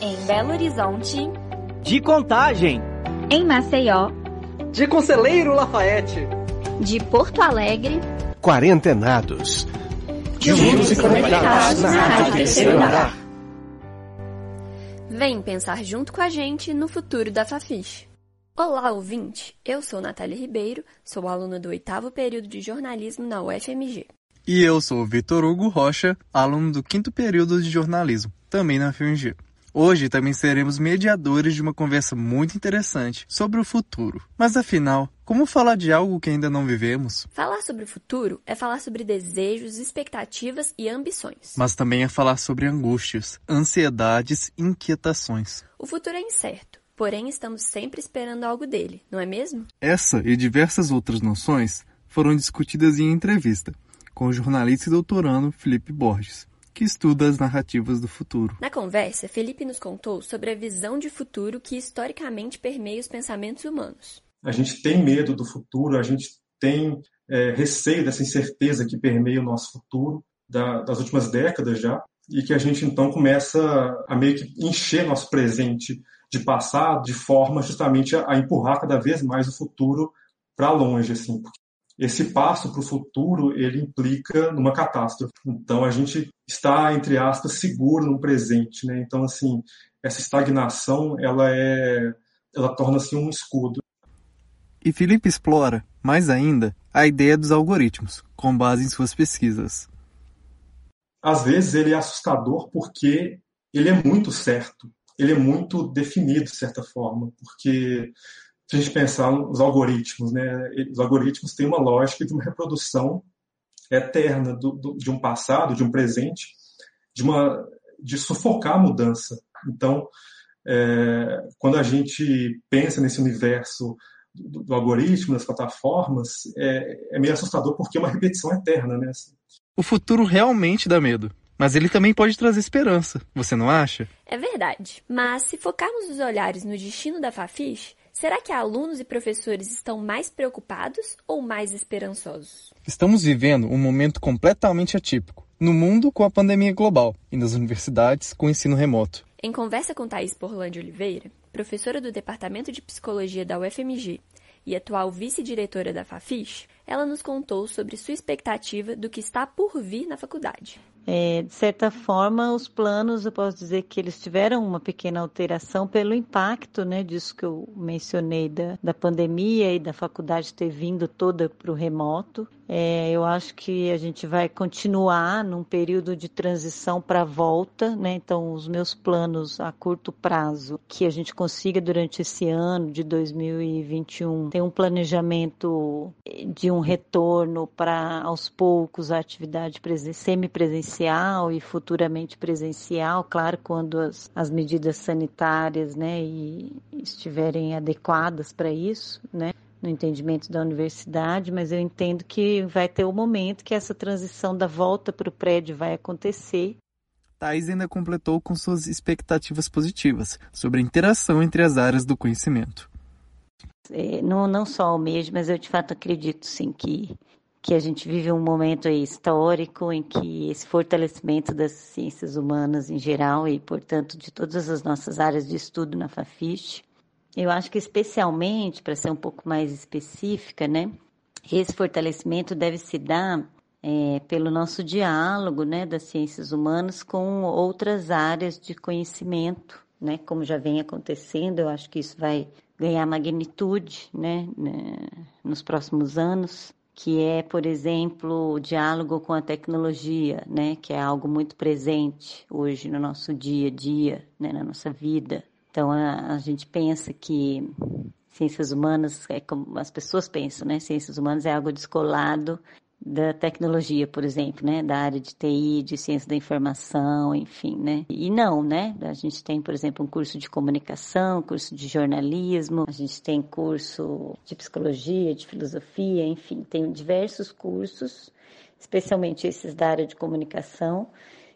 Em Belo Horizonte. De Contagem. Em Maceió. De Conselheiro Lafayette. De Porto Alegre. Quarentenados. Juntos e conectados na Rádio Terceiro Vem pensar junto com a gente no futuro da Fafiche. Olá, ouvinte! Eu sou Natália Ribeiro, sou aluna do oitavo período de jornalismo na UFMG. E eu sou Vitor Hugo Rocha, aluno do quinto período de jornalismo, também na UFMG. Hoje também seremos mediadores de uma conversa muito interessante sobre o futuro. Mas afinal, como falar de algo que ainda não vivemos? Falar sobre o futuro é falar sobre desejos, expectativas e ambições. Mas também é falar sobre angústias, ansiedades e inquietações. O futuro é incerto, porém estamos sempre esperando algo dele, não é mesmo? Essa e diversas outras noções foram discutidas em entrevista com o jornalista e doutorando Felipe Borges que estuda as narrativas do futuro. Na conversa, Felipe nos contou sobre a visão de futuro que historicamente permeia os pensamentos humanos. A gente tem medo do futuro, a gente tem é, receio dessa incerteza que permeia o nosso futuro da, das últimas décadas já, e que a gente então começa a meio que encher nosso presente de passado de forma justamente a, a empurrar cada vez mais o futuro para longe, assim, porque esse passo para o futuro ele implica numa catástrofe. Então a gente está entre aspas seguro no presente, né? Então assim essa estagnação ela é ela torna-se um escudo. E Felipe explora, mais ainda, a ideia dos algoritmos, com base em suas pesquisas. Às vezes ele é assustador porque ele é muito certo, ele é muito definido de certa forma, porque se a gente pensar nos algoritmos, né, os algoritmos têm uma lógica de uma reprodução eterna do, do, de um passado, de um presente, de uma de sufocar a mudança. Então, é, quando a gente pensa nesse universo do, do algoritmo, das plataformas, é, é, meio assustador porque é uma repetição eterna, né? O futuro realmente dá medo. Mas ele também pode trazer esperança, você não acha? É verdade. Mas se focarmos os olhares no destino da Fafiche, Será que alunos e professores estão mais preocupados ou mais esperançosos? Estamos vivendo um momento completamente atípico. No mundo, com a pandemia global, e nas universidades, com o ensino remoto. Em conversa com Thaís Porlandi Oliveira, professora do Departamento de Psicologia da UFMG e atual vice-diretora da Fafiche, ela nos contou sobre sua expectativa do que está por vir na faculdade. É, de certa forma, os planos, eu posso dizer que eles tiveram uma pequena alteração pelo impacto né, disso que eu mencionei da, da pandemia e da faculdade ter vindo toda para o remoto. É, eu acho que a gente vai continuar num período de transição para volta, né? Então, os meus planos a curto prazo, que a gente consiga durante esse ano de 2021, ter um planejamento de um retorno para, aos poucos, a atividade semipresencial e futuramente presencial, claro, quando as, as medidas sanitárias, né, e estiverem adequadas para isso, né? no entendimento da universidade, mas eu entendo que vai ter o um momento que essa transição da volta para o prédio vai acontecer. Thais ainda completou com suas expectativas positivas sobre a interação entre as áreas do conhecimento. É, não, não só o mesmo, mas eu de fato acredito sim que, que a gente vive um momento histórico em que esse fortalecimento das ciências humanas em geral e, portanto, de todas as nossas áreas de estudo na Fafiche, eu acho que especialmente, para ser um pouco mais específica, né, esse fortalecimento deve se dar é, pelo nosso diálogo né, das ciências humanas com outras áreas de conhecimento, né, como já vem acontecendo, eu acho que isso vai ganhar magnitude né, né, nos próximos anos, que é, por exemplo, o diálogo com a tecnologia, né, que é algo muito presente hoje no nosso dia a dia, né, na nossa vida. Então a, a gente pensa que ciências humanas é como as pessoas pensam, né? Ciências humanas é algo descolado da tecnologia, por exemplo, né, da área de TI, de ciência da informação, enfim, né? E não, né? A gente tem, por exemplo, um curso de comunicação, curso de jornalismo, a gente tem curso de psicologia, de filosofia, enfim, tem diversos cursos, especialmente esses da área de comunicação,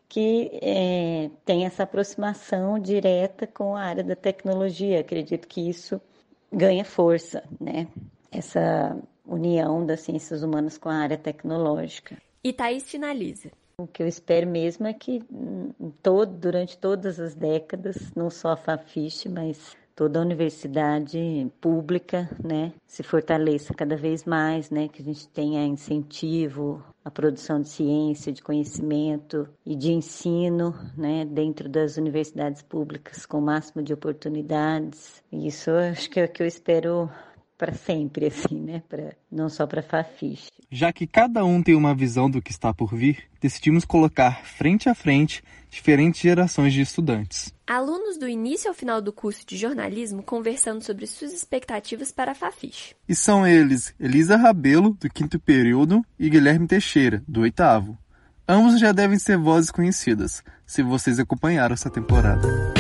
que é, tem essa aproximação direta com a área da tecnologia. Acredito que isso ganha força, né? Essa união das ciências humanas com a área tecnológica. E Thaís finaliza. O que eu espero mesmo é que todo, durante todas as décadas, não só a Fafiche, mas toda a universidade pública, né, se fortaleça cada vez mais, né, que a gente tenha incentivo à produção de ciência, de conhecimento e de ensino, né, dentro das universidades públicas com o máximo de oportunidades. Isso acho que é o que eu espero para sempre, assim, né? Pra, não só para Fafiche. Já que cada um tem uma visão do que está por vir, decidimos colocar frente a frente diferentes gerações de estudantes. Alunos do início ao final do curso de jornalismo conversando sobre suas expectativas para a Fafiche. E são eles Elisa Rabelo, do quinto período, e Guilherme Teixeira, do oitavo. Ambos já devem ser vozes conhecidas, se vocês acompanharam essa temporada.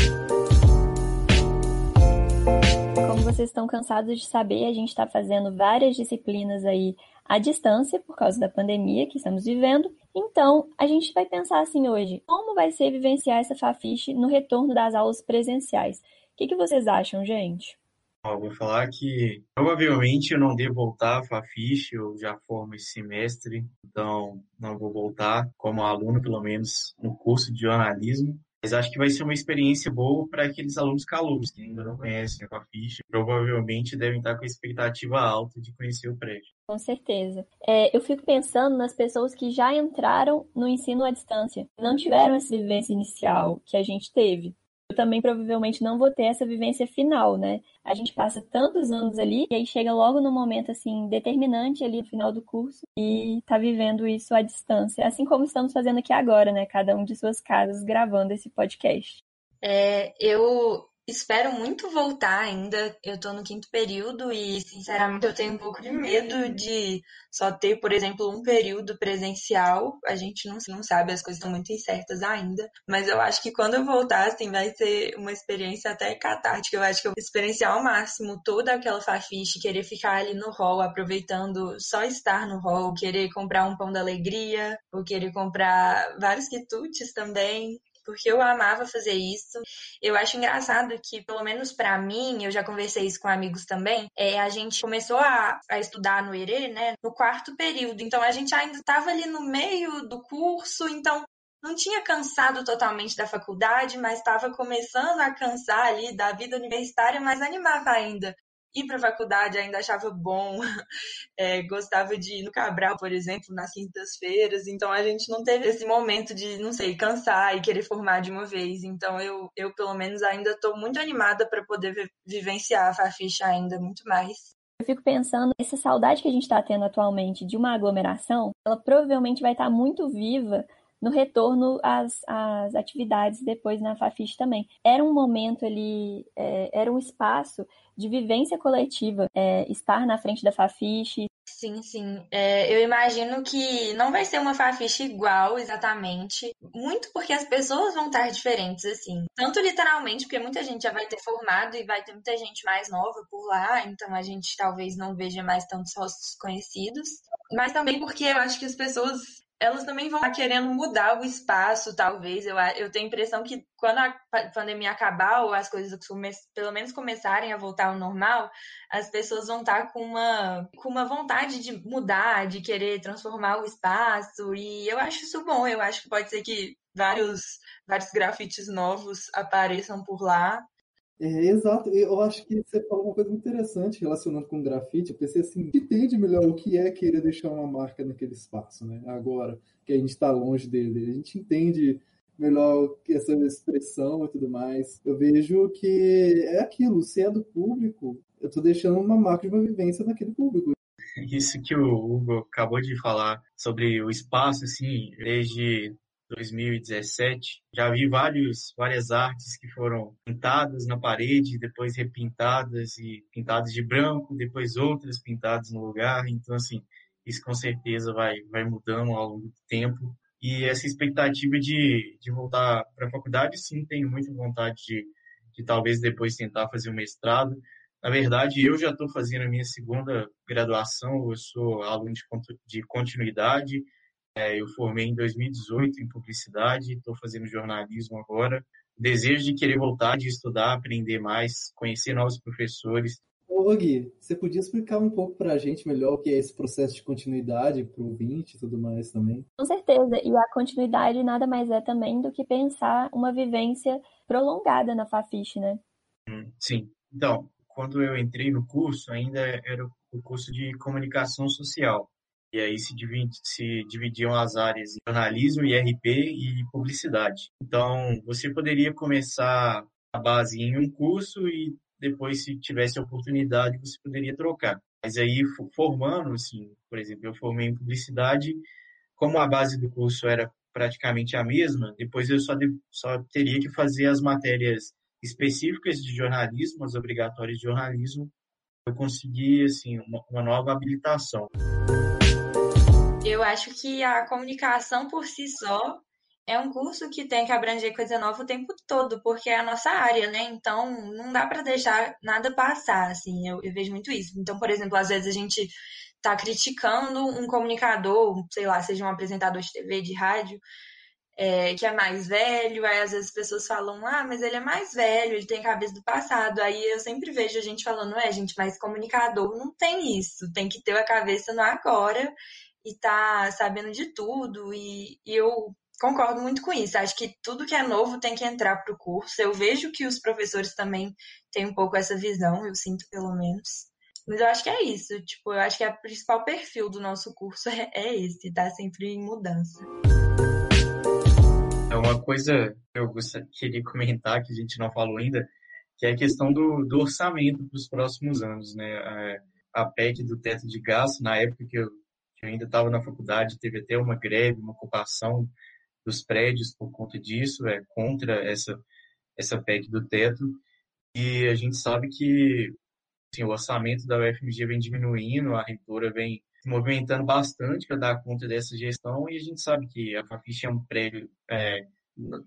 Vocês estão cansados de saber, a gente está fazendo várias disciplinas aí à distância por causa da pandemia que estamos vivendo. Então, a gente vai pensar assim hoje, como vai ser vivenciar essa Fafiche no retorno das aulas presenciais? O que, que vocês acham, gente? Eu vou falar que provavelmente eu não devo voltar a Fafiche, eu já formo esse semestre, então não vou voltar como aluno, pelo menos no curso de jornalismo. Mas acho que vai ser uma experiência boa para aqueles alunos calouros que ainda não conhecem a ficha. Provavelmente devem estar com a expectativa alta de conhecer o prédio. Com certeza. É, eu fico pensando nas pessoas que já entraram no ensino à distância, não tiveram essa vivência inicial que a gente teve eu também provavelmente não vou ter essa vivência final, né? A gente passa tantos anos ali e aí chega logo no momento assim determinante ali no final do curso e tá vivendo isso à distância, assim como estamos fazendo aqui agora, né? Cada um de suas casas gravando esse podcast. É, eu Espero muito voltar ainda. Eu tô no quinto período e, sinceramente, eu tenho um pouco de medo de só ter, por exemplo, um período presencial. A gente não, não sabe, as coisas estão muito incertas ainda. Mas eu acho que quando eu voltar, assim, vai ser uma experiência até catártica. Eu acho que eu vou experienciar ao máximo toda aquela fafiche, querer ficar ali no hall, aproveitando só estar no hall, querer comprar um pão da alegria, ou querer comprar vários quitutes também porque eu amava fazer isso. Eu acho engraçado que, pelo menos para mim, eu já conversei isso com amigos também, é, a gente começou a, a estudar no ERE, né, no quarto período. Então, a gente ainda estava ali no meio do curso, então não tinha cansado totalmente da faculdade, mas estava começando a cansar ali da vida universitária, mas animava ainda ir para a faculdade ainda achava bom, é, gostava de ir no Cabral, por exemplo, nas quintas-feiras, então a gente não teve esse momento de, não sei, cansar e querer formar de uma vez. Então eu, eu pelo menos, ainda estou muito animada para poder vivenciar a Faficha ainda muito mais. Eu fico pensando, essa saudade que a gente está tendo atualmente de uma aglomeração, ela provavelmente vai estar tá muito viva no retorno às, às atividades depois na Fafiche também. Era um momento ali, é, era um espaço de vivência coletiva, é, estar na frente da Fafiche. Sim, sim. É, eu imagino que não vai ser uma Fafiche igual exatamente, muito porque as pessoas vão estar diferentes, assim. Tanto literalmente, porque muita gente já vai ter formado e vai ter muita gente mais nova por lá, então a gente talvez não veja mais tantos rostos conhecidos. Mas também porque eu acho que as pessoas elas também vão querendo mudar o espaço, talvez. Eu, eu tenho a impressão que quando a pandemia acabar ou as coisas pelo menos começarem a voltar ao normal, as pessoas vão estar com uma, com uma vontade de mudar, de querer transformar o espaço. E eu acho isso bom. Eu acho que pode ser que vários, vários grafites novos apareçam por lá. É, exato, eu acho que você falou uma coisa interessante relacionando com grafite. Eu pensei assim, entende melhor o que é querer deixar uma marca naquele espaço, né? Agora que a gente está longe dele, a gente entende melhor essa expressão e tudo mais. Eu vejo que é aquilo, se é do público, eu estou deixando uma marca de uma vivência naquele público. Isso que o Hugo acabou de falar sobre o espaço, assim, desde 2017. Já vi vários, várias artes que foram pintadas na parede, depois repintadas e pintadas de branco, depois outras pintadas no lugar. Então, assim, isso com certeza vai, vai mudando ao longo do tempo. E essa expectativa de, de voltar para a faculdade, sim, tenho muita vontade de, de talvez depois tentar fazer um mestrado. Na verdade, eu já estou fazendo a minha segunda graduação, eu sou aluno de, de continuidade, é, eu formei em 2018 em publicidade, estou fazendo jornalismo agora. Desejo de querer voltar, de estudar, aprender mais, conhecer novos professores. Ô, Ô, Gui, você podia explicar um pouco pra gente melhor o que é esse processo de continuidade pro ouvinte e tudo mais também? Com certeza. E a continuidade nada mais é também do que pensar uma vivência prolongada na Fafiche, né? Sim. Então, quando eu entrei no curso, ainda era o curso de comunicação social. E aí se, se dividiam as áreas jornalismo, IRP e publicidade. Então, você poderia começar a base em um curso e depois, se tivesse oportunidade, você poderia trocar. Mas aí, formando, assim, por exemplo, eu formei em publicidade, como a base do curso era praticamente a mesma, depois eu só, só teria que fazer as matérias específicas de jornalismo, as obrigatórias de jornalismo, eu consegui, assim, uma, uma nova habilitação. Eu acho que a comunicação por si só é um curso que tem que abranger coisa nova o tempo todo, porque é a nossa área, né? Então, não dá para deixar nada passar, assim, eu, eu, vejo muito isso. Então, por exemplo, às vezes a gente tá criticando um comunicador, sei lá, seja um apresentador de TV, de rádio, é, que é mais velho, aí às vezes as pessoas falam, ah, mas ele é mais velho, ele tem a cabeça do passado. Aí eu sempre vejo a gente falando, é, gente, mas comunicador não tem isso, tem que ter a cabeça no agora e tá sabendo de tudo. E, e eu concordo muito com isso. Acho que tudo que é novo tem que entrar para o curso. Eu vejo que os professores também têm um pouco essa visão, eu sinto pelo menos. Mas eu acho que é isso. Tipo, eu acho que o principal perfil do nosso curso é, é esse, tá sempre em mudança. É uma coisa que eu gostaria, queria comentar, que a gente não falou ainda, que é a questão do, do orçamento para os próximos anos, né? A, a PEC do teto de gasto, na época que eu, eu ainda estava na faculdade, teve até uma greve, uma ocupação dos prédios por conta disso, é contra essa, essa PEC do teto. E a gente sabe que assim, o orçamento da UFMG vem diminuindo, a reitora vem se movimentando bastante para dar conta dessa gestão e a gente sabe que a Fafiche é um prédio, é,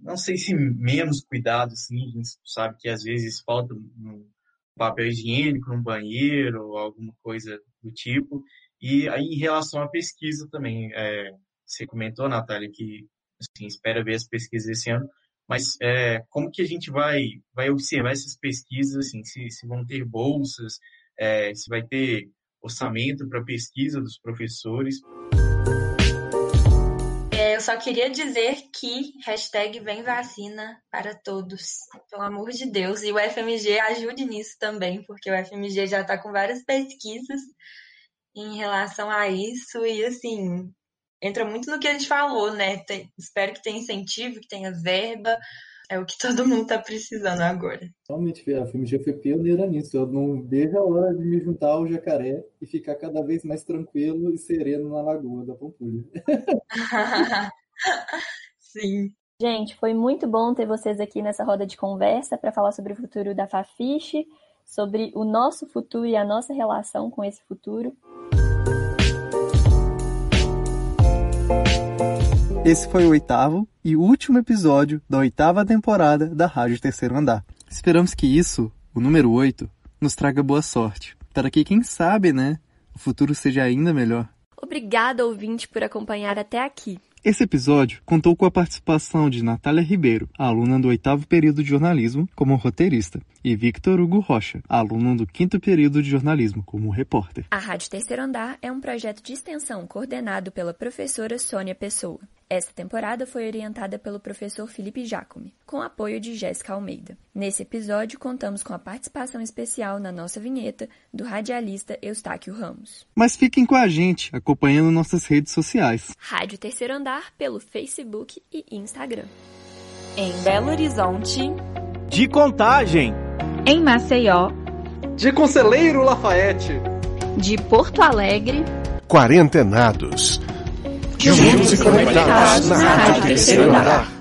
não sei se menos cuidado, sim, a gente sabe que às vezes falta um papel higiênico no banheiro ou alguma coisa do tipo. E aí, em relação à pesquisa também, é, você comentou, Natália, que assim, espera ver as pesquisas esse ano, mas é, como que a gente vai, vai observar essas pesquisas, assim, se, se vão ter bolsas, é, se vai ter orçamento para pesquisa dos professores? É, eu só queria dizer que hashtag vem vacina para todos, pelo amor de Deus, e o FMG ajude nisso também, porque o FMG já está com várias pesquisas em relação a isso, e assim, entra muito no que a gente falou, né? Tem, espero que tenha incentivo, que tenha verba. É o que todo mundo tá precisando agora. Realmente, a FMG foi pioneira nisso. Eu não vejo a hora de me juntar ao jacaré e ficar cada vez mais tranquilo e sereno na lagoa da Pampulha. Sim. Gente, foi muito bom ter vocês aqui nessa roda de conversa para falar sobre o futuro da Fafiche, sobre o nosso futuro e a nossa relação com esse futuro. Esse foi o oitavo e último episódio da oitava temporada da Rádio Terceiro Andar. Esperamos que isso, o número oito, nos traga boa sorte, para que, quem sabe, né, o futuro seja ainda melhor. Obrigada, ouvinte, por acompanhar até aqui. Esse episódio contou com a participação de Natália Ribeiro, aluna do oitavo período de jornalismo, como roteirista, e Victor Hugo Rocha, aluno do quinto período de jornalismo, como repórter. A Rádio Terceiro Andar é um projeto de extensão coordenado pela professora Sônia Pessoa. Esta temporada foi orientada pelo professor Felipe Jacome, com apoio de Jéssica Almeida. Nesse episódio, contamos com a participação especial na nossa vinheta do radialista Eustáquio Ramos. Mas fiquem com a gente, acompanhando nossas redes sociais. Rádio Terceiro Andar pelo Facebook e Instagram. Em Belo Horizonte. De Contagem. Em Maceió. De Conselheiro Lafayette. De Porto Alegre. Quarentenados juntos e conectados na Rádio Terceiro Andar.